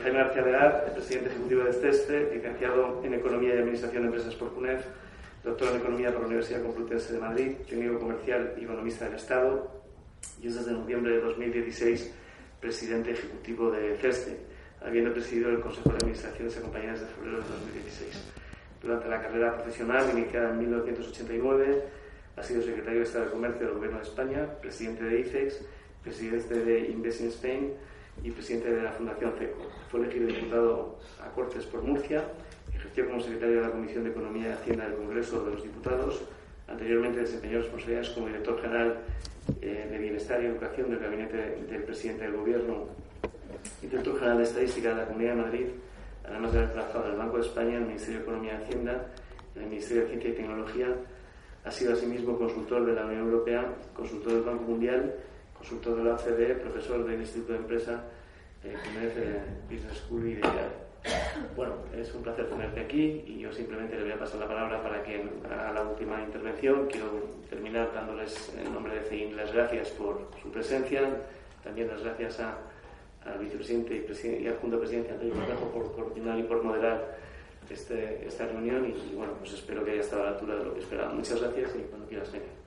Jaime García Legar, presidente ejecutivo de CESTE, licenciado en Economía y Administración de Empresas por CUNEF, doctor en Economía por la Universidad Complutense de Madrid, técnico comercial y economista del Estado, y es desde noviembre de 2016 presidente ejecutivo de CESTE, habiendo presidido el Consejo de Administración de compañía desde febrero de 2016. Durante la carrera profesional, iniciada en 1989, ha sido secretario de Estado de Comercio del Gobierno de España, presidente de ICEX, presidente de Invest in Spain y presidente de la Fundación CECO. Fue elegido diputado a Cortes por Murcia, ejerció como secretario de la Comisión de Economía y Hacienda del Congreso de los Diputados, anteriormente desempeñó responsabilidades como director general eh, de Bienestar y Educación del gabinete del presidente del Gobierno y director general de Estadística de la Comunidad de Madrid, además de haber trabajado en el Banco de España, en el Ministerio de Economía y Hacienda, en el Ministerio de Ciencia y Tecnología. Ha sido asimismo consultor de la Unión Europea, consultor del Banco Mundial, consultor de la OCDE, profesor del Instituto de Empresa, eh, eh Business School y de Bueno, es un placer tenerte aquí y yo simplemente le voy a pasar la palabra para que haga la última intervención. Quiero terminar dándoles, en nombre de CEIN, las gracias por su presencia, también las gracias a al vicepresidente y, presidente, y adjunto presidente Antonio Correjo por coordinar y por moderar este, esta reunión y, bueno, pues espero que haya estado a la altura de lo que esperaba. Muchas gracias y cuando quieras venir.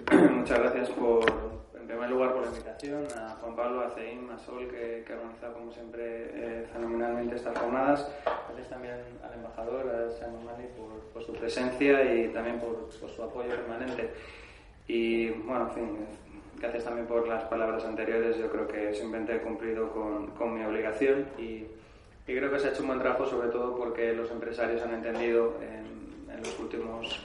Muchas gracias por, en primer lugar, por la invitación, a Juan Pablo, a Ceim, a Sol, que, que ha organizado, como siempre, eh, fenomenalmente estas jornadas. Gracias también al embajador, a Simon Mali, por, por, su presencia y también por, por su apoyo permanente. Y, bueno, en fin, gracias también por las palabras anteriores. Yo creo que simplemente he cumplido con, con mi obligación y, y, creo que se ha hecho un buen trabajo, sobre todo porque los empresarios han entendido en, en los últimos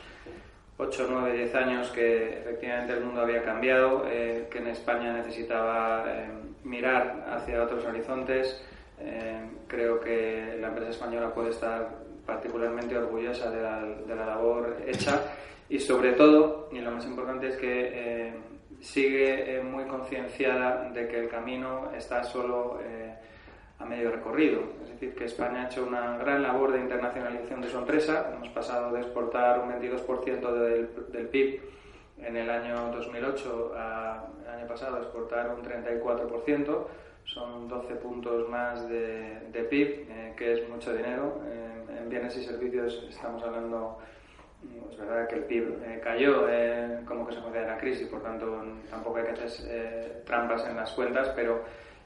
8, 9, 10 años que efectivamente el mundo había cambiado, eh, que en España necesitaba eh, mirar hacia otros horizontes. Eh, creo que la empresa española puede estar particularmente orgullosa de la, de la labor hecha y sobre todo, y lo más importante es que sigue eh, muy concienciada de que el camino está solo eh, a medio recorrido. Es decir, que España ha hecho una gran labor de internacionalización de su empresa. Hemos pasado de exportar un 22% del, del, PIB en el año 2008 a el año pasado exportar un 34%. Son 12 puntos más de, de PIB, eh, que es mucho dinero. en bienes y servicios estamos hablando es verdad que el PIB eh, cayó eh, como consecuencia de la crisis, por tanto tampoco hay que hacer eh, trampas en las cuentas, pero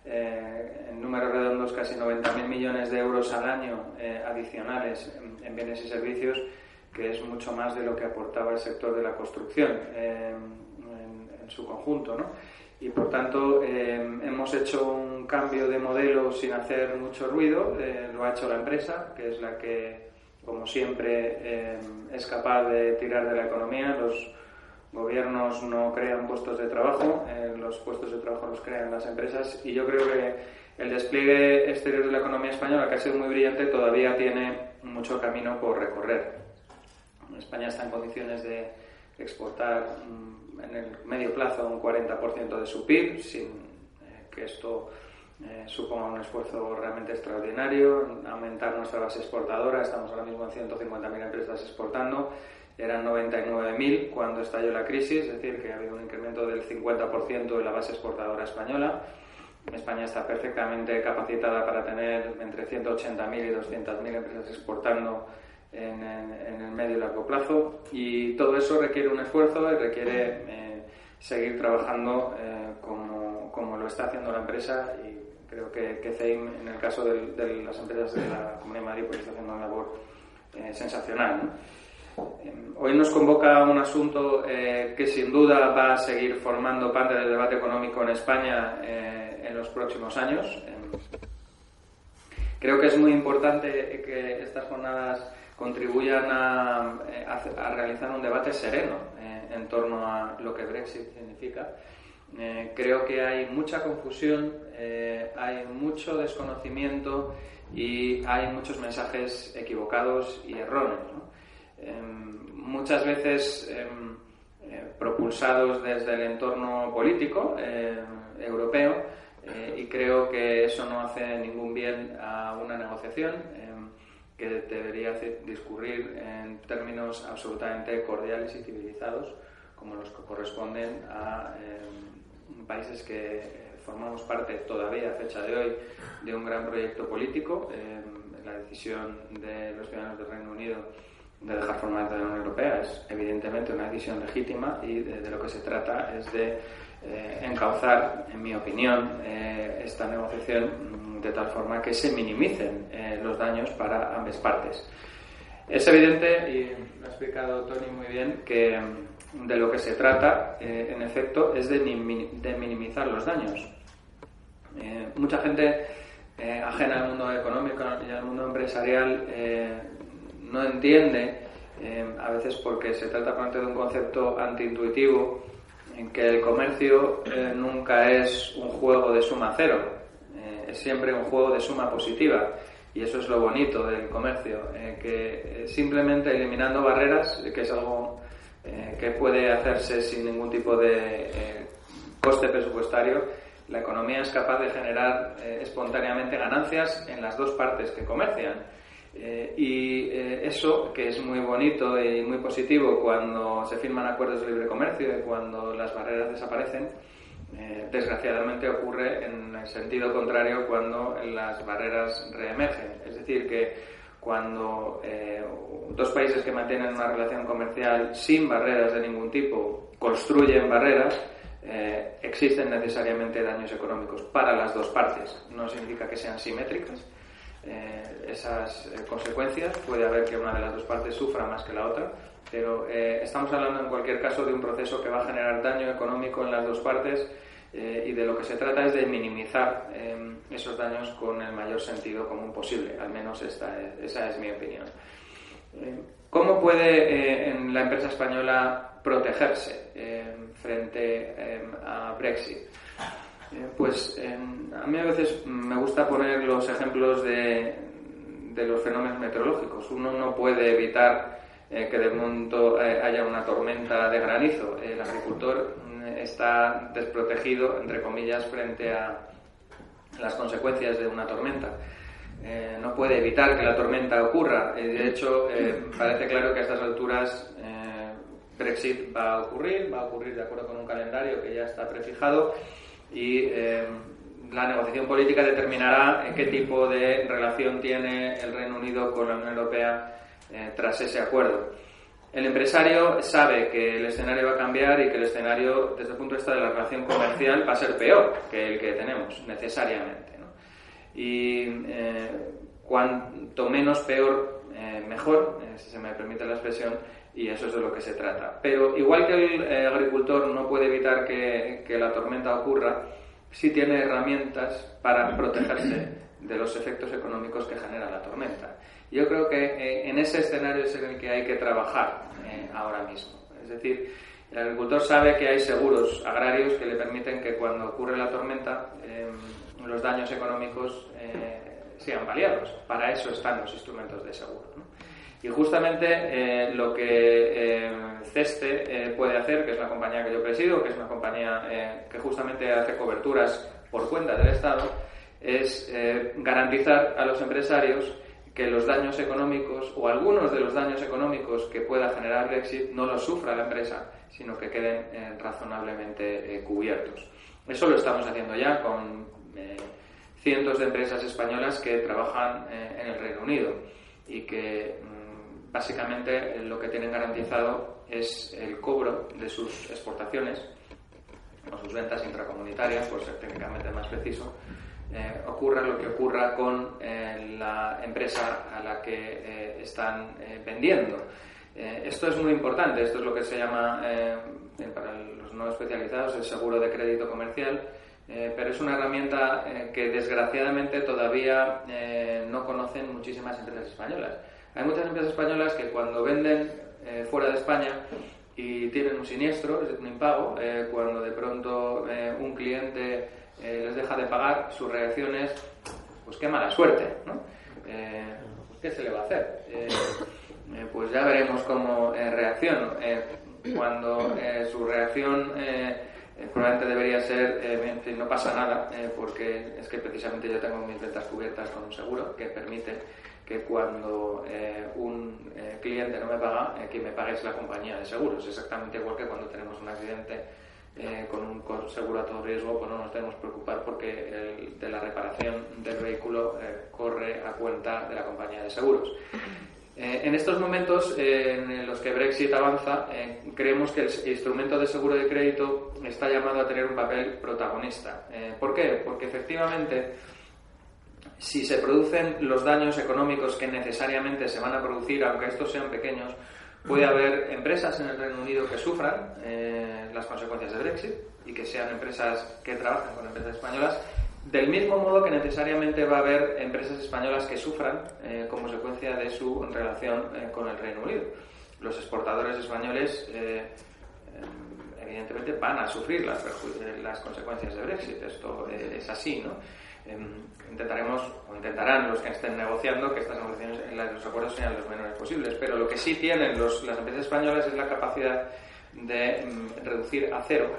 en números redondos casi 90.000 millones de euros al año adicionales en, bienes y servicios, que es mucho más de lo que aportaba el sector de la construcción en, en, su conjunto. ¿no? Y por tanto hemos hecho un cambio de modelo sin hacer mucho ruido, lo ha hecho la empresa, que es la que como siempre, eh, es capaz de tirar de la economía. Los gobiernos no crean puestos de trabajo, eh, los puestos de trabajo los crean las empresas y yo creo que el despliegue exterior de la economía española, que ha sido muy brillante, todavía tiene mucho camino por recorrer. España está en condiciones de exportar mm, en el medio plazo un 40% de su PIB, sin eh, que esto eh, suponga un esfuerzo realmente extraordinario, aumentar nuestra base exportadora, estamos ahora mismo en 150.000 empresas exportando, eran 99.000 cuando estalló la crisis, es decir, que ha habido un incremento del 50% de la base exportadora española. España está perfectamente capacitada para tener entre 180.000 y 200.000 empresas exportando en, el medio y largo plazo y todo eso requiere un esfuerzo y requiere eh, seguir trabajando eh, como, como, lo está haciendo la empresa y creo que, que CEIM, en el caso de, las empresas de la Comunidad de Madrid, pues está haciendo una labor eh, sensacional. Em, hoy nos convoca un asunto eh, que sin duda va a seguir formando parte del debate económico en España eh, en los próximos años. Em, creo que es muy importante que estas jornadas contribuyan a, a realizar un debate sereno en torno a lo que Brexit significa eh, creo que hay mucha confusión, eh, hay mucho desconocimiento y hay muchos mensajes equivocados y erróneos. Muchas veces em, eh, propulsados desde el entorno político europeo y creo que eso no hace ningún bien a una negociación em, que debería discurrir en términos absolutamente cordiales y civilizados como los que corresponden a países que formamos parte todavía a fecha de hoy de un gran proyecto político. la decisión de los ciudadanos del Reino Unido de dejar formar de la Unión Europea es evidentemente una decisión legítima y de, lo que se trata es de encauzar, en mi opinión, esta negociación de tal forma que se minimicen los daños para ambas partes. Es evidente, y lo ha explicado Tony muy bien, que de lo que se trata, eh, en efecto, es de, minimizar los daños. Eh, mucha gente eh, ajena al mundo económico y al mundo empresarial no entiende, a veces porque se trata de un concepto antiintuitivo, en que el comercio nunca es un juego de suma cero, es siempre un juego de suma positiva. Y eso es lo bonito del comercio, que simplemente eliminando barreras, que es algo eh, que puede hacerse sin ningún tipo de eh, coste presupuestario, la economía es capaz de generar eh, espontáneamente ganancias en las dos partes que comercian. Y eso, que es muy bonito y muy positivo cuando se firman acuerdos de libre comercio y cuando las barreras desaparecen, desgraciadamente ocurre en el sentido contrario cuando las barreras reemergen. Es decir, que cuando eh, dos países que mantienen una relación comercial sin barreras de ningún tipo construyen barreras, eh, existen necesariamente daños económicos para las dos partes. No significa que sean simétricas. Eh, esas consecuencias puede haber que una de las dos partes sufra más que la otra, pero estamos hablando en cualquier caso de un proceso que va a generar daño económico en las dos partes eh, y de lo que se trata es de minimizar esos daños con el mayor sentido común posible, al menos esta esa es mi opinión. Eh, ¿Cómo puede eh, la empresa española protegerse frente a Brexit? Pues a mí a veces me gusta poner los ejemplos de, los fenómenos meteorológicos. Uno no puede evitar que de pronto haya una tormenta de granizo. El agricultor está desprotegido, entre comillas, frente a las consecuencias de una tormenta. Eh, no puede evitar que la tormenta ocurra. Eh, de hecho, eh, parece claro que a estas alturas Brexit va a ocurrir, va a ocurrir de acuerdo con un calendario que ya está prefijado y la negociación política determinará qué tipo de relación tiene el Reino Unido con la Unión Europea tras ese acuerdo. El empresario sabe que el escenario va a cambiar y que el escenario, desde el punto de vista de la relación comercial, va a ser peor que el que tenemos, necesariamente. Y eh, cuanto menos peor, eh, mejor, eh, si se me permite la expresión, y eso es de lo que se trata. Pero igual que el agricultor no puede evitar que, que la tormenta ocurra, sí tiene herramientas para protegerse de los efectos económicos que genera la tormenta. Yo creo que eh, en ese escenario es en el que hay que trabajar eh, ahora mismo. Es decir, el agricultor sabe que hay seguros agrarios que le permiten que cuando ocurre la tormenta em, los daños económicos eh, sean paliados. Para eso están los instrumentos de seguro. Y justamente lo que CESTE puede hacer, que es la compañía que yo presido, que es una compañía que justamente hace coberturas por cuenta del Estado, es garantizar a los empresarios que los daños económicos o algunos de los daños económicos que pueda generar Brexit no los sufra la empresa, sino que queden eh, razonablemente eh, cubiertos. Eso lo estamos haciendo ya con eh, cientos de empresas españolas que trabajan en el Reino Unido y que mm, básicamente lo que tienen garantizado es el cobro de sus exportaciones o sus ventas intracomunitarias, por ser técnicamente más preciso, eh, ocurra lo que ocurra con eh, la empresa a la que eh, están vendiendo. esto es muy importante, esto es lo que se llama, para los no especializados, el seguro de crédito comercial, pero es una herramienta que desgraciadamente todavía no conocen muchísimas empresas españolas. Hay muchas empresas españolas que cuando venden fuera de España y tienen un siniestro, es un impago, cuando de pronto un cliente eh, les deja de pagar, su reacción es, pues qué mala suerte, ¿no? Eh, ¿Qué se le va a hacer? Eh, pues ya veremos cómo reacciono. cuando su reacción probablemente debería ser, en fin, no pasa nada, porque es que precisamente yo tengo mis ventas cubiertas con un seguro que permite que cuando un cliente no me paga, quien me pague es la compañía de seguros, exactamente igual que cuando tenemos un accidente con un seguro a todo riesgo, pues no nos tenemos que preocupar porque de la reparación del vehículo corre a cuenta de la compañía de seguros. Eh, en estos momentos en los que Brexit avanza, eh, creemos que el instrumento de seguro de crédito está llamado a tener un papel protagonista. Eh, ¿Por qué? Porque efectivamente, si se producen los daños económicos que necesariamente se van a producir, aunque estos sean pequeños, puede haber empresas en el Reino Unido que sufran las consecuencias de Brexit y que sean empresas que trabajan con empresas españolas del mismo modo que necesariamente va a haber empresas españolas que sufran eh, como consecuencia de su relación eh, con el Reino Unido. Los exportadores españoles, eh, evidentemente, van a sufrir las, las, consecuencias de Brexit. Esto es así, ¿no? Em, intentaremos, o intentarán los que estén negociando, que estas negociaciones, los acuerdos sean los menores posibles. Pero lo que sí tienen los, las empresas españolas es la capacidad de mm, reducir a cero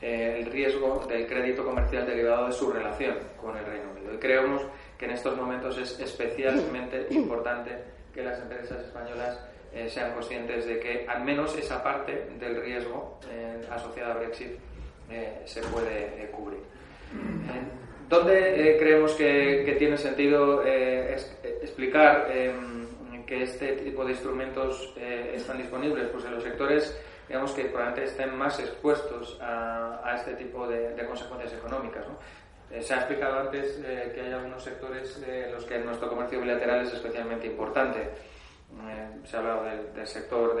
eh, el riesgo del crédito comercial derivado de su relación con el Reino Unido. Y creemos que en estos momentos es especialmente importante que las empresas españolas eh, sean conscientes de que al menos esa parte del riesgo eh, asociada a Brexit se puede cubrir. ¿Dónde creemos que, tiene sentido explicar que este tipo de instrumentos están disponibles? Pues en los sectores digamos que probablemente estén más expuestos a, este tipo de, consecuencias económicas. Eh, se ha explicado antes eh, que hay algunos sectores en los que nuestro comercio bilateral es especialmente importante. Eh, se ha hablado del, sector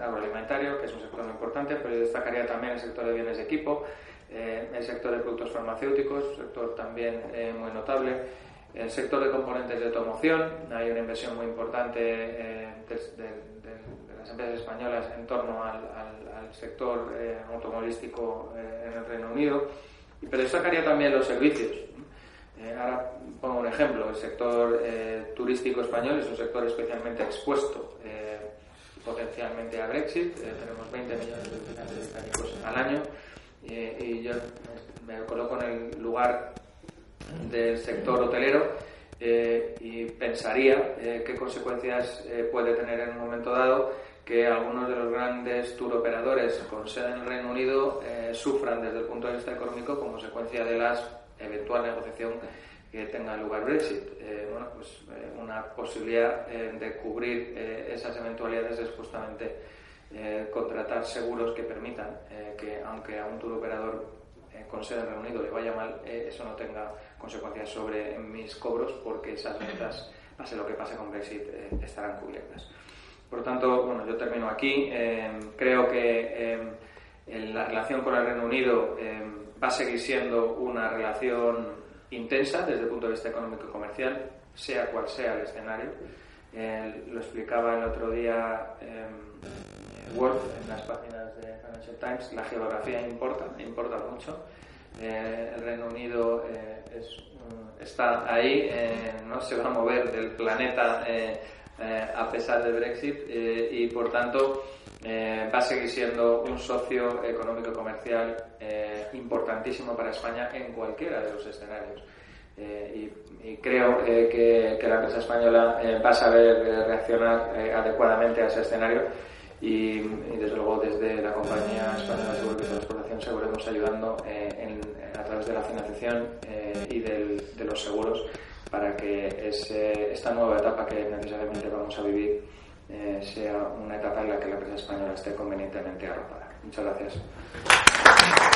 agroalimentario, que es un sector muy importante, pero yo destacaría también el sector de bienes de equipo, el sector de productos farmacéuticos, sector también muy notable. El sector de componentes de automoción, hay una inversión muy importante del las empresas españolas en torno al, sector eh, automovilístico eh, en el Reino Unido, pero destacaría también los servicios. Eh, ahora pongo un ejemplo, el sector turístico español es un sector especialmente expuesto potencialmente a Brexit, tenemos 20 millones de visitantes británicos al año y yo me coloco en el lugar del sector hotelero y pensaría qué consecuencias puede tener en un momento dado que algunos de los grandes tour operadores con sede en el Reino Unido eh, sufran desde el punto de vista económico como consecuencia de la eventual negociación que tenga lugar Brexit. Eh, bueno, pues eh, una posibilidad de cubrir esas eventualidades es justamente contratar seguros que permitan que, aunque a un tour operador con sede en Reino le vaya mal, eso no tenga consecuencias sobre mis cobros porque esas ventas, pase lo que pase con Brexit, estarán cubiertas. Por lo tanto, bueno, yo termino aquí. Em, creo que em, la relación con el Reino Unido em, va a seguir siendo una relación intensa desde el punto de vista económico y comercial, sea cual sea el escenario. lo explicaba el otro día Word en las páginas de Financial Times. La geografía importa, importa mucho. Eh, el Reino Unido eh, está ahí, eh, no se va a mover del planeta eh, a pesar del Brexit eh, y por tanto eh, va a seguir siendo un socio económico comercial importantísimo para España en cualquiera de los escenarios. Y, creo que, la empresa española va a saber reaccionar adecuadamente a ese escenario y, desde luego desde la compañía española de seguros de transportación seguiremos ayudando a través de la financiación y de los seguros para que esta nueva etapa que necesariamente vamos a vivir eh, sea una etapa en la que la empresa española esté convenientemente arropada. Muchas gracias.